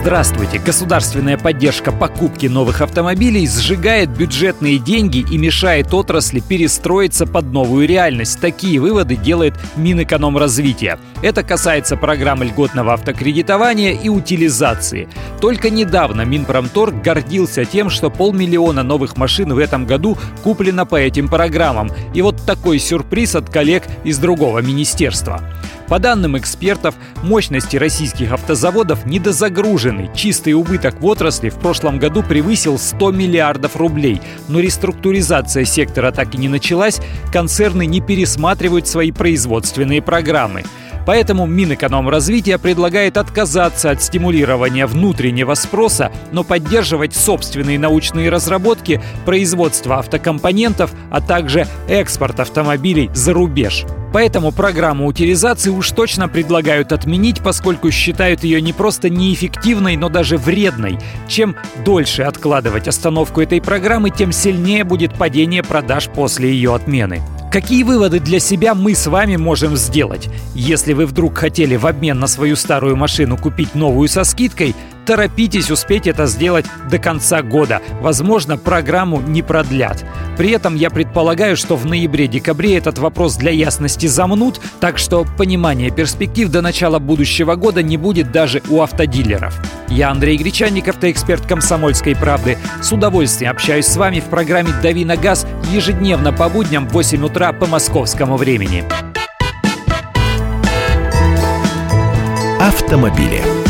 Здравствуйте! Государственная поддержка покупки новых автомобилей сжигает бюджетные деньги и мешает отрасли перестроиться под новую реальность. Такие выводы делает Минэкономразвития. Это касается программы льготного автокредитования и утилизации. Только недавно Минпромторг гордился тем, что полмиллиона новых машин в этом году куплено по этим программам. И вот такой сюрприз от коллег из другого министерства. По данным экспертов, мощности российских автозаводов недозагружены. Чистый убыток в отрасли в прошлом году превысил 100 миллиардов рублей. Но реструктуризация сектора так и не началась, концерны не пересматривают свои производственные программы. Поэтому Минэкономразвития предлагает отказаться от стимулирования внутреннего спроса, но поддерживать собственные научные разработки, производство автокомпонентов, а также экспорт автомобилей за рубеж. Поэтому программу утилизации уж точно предлагают отменить, поскольку считают ее не просто неэффективной, но даже вредной. Чем дольше откладывать остановку этой программы, тем сильнее будет падение продаж после ее отмены. Какие выводы для себя мы с вами можем сделать? Если вы вдруг хотели в обмен на свою старую машину купить новую со скидкой, торопитесь успеть это сделать до конца года. Возможно, программу не продлят. При этом я предполагаю, что в ноябре-декабре этот вопрос для ясности замнут, так что понимание перспектив до начала будущего года не будет даже у автодилеров. Я Андрей Гречанник, автоэксперт «Комсомольской правды». С удовольствием общаюсь с вами в программе «Дави на газ» ежедневно по будням в 8 утра по московскому времени. Автомобили.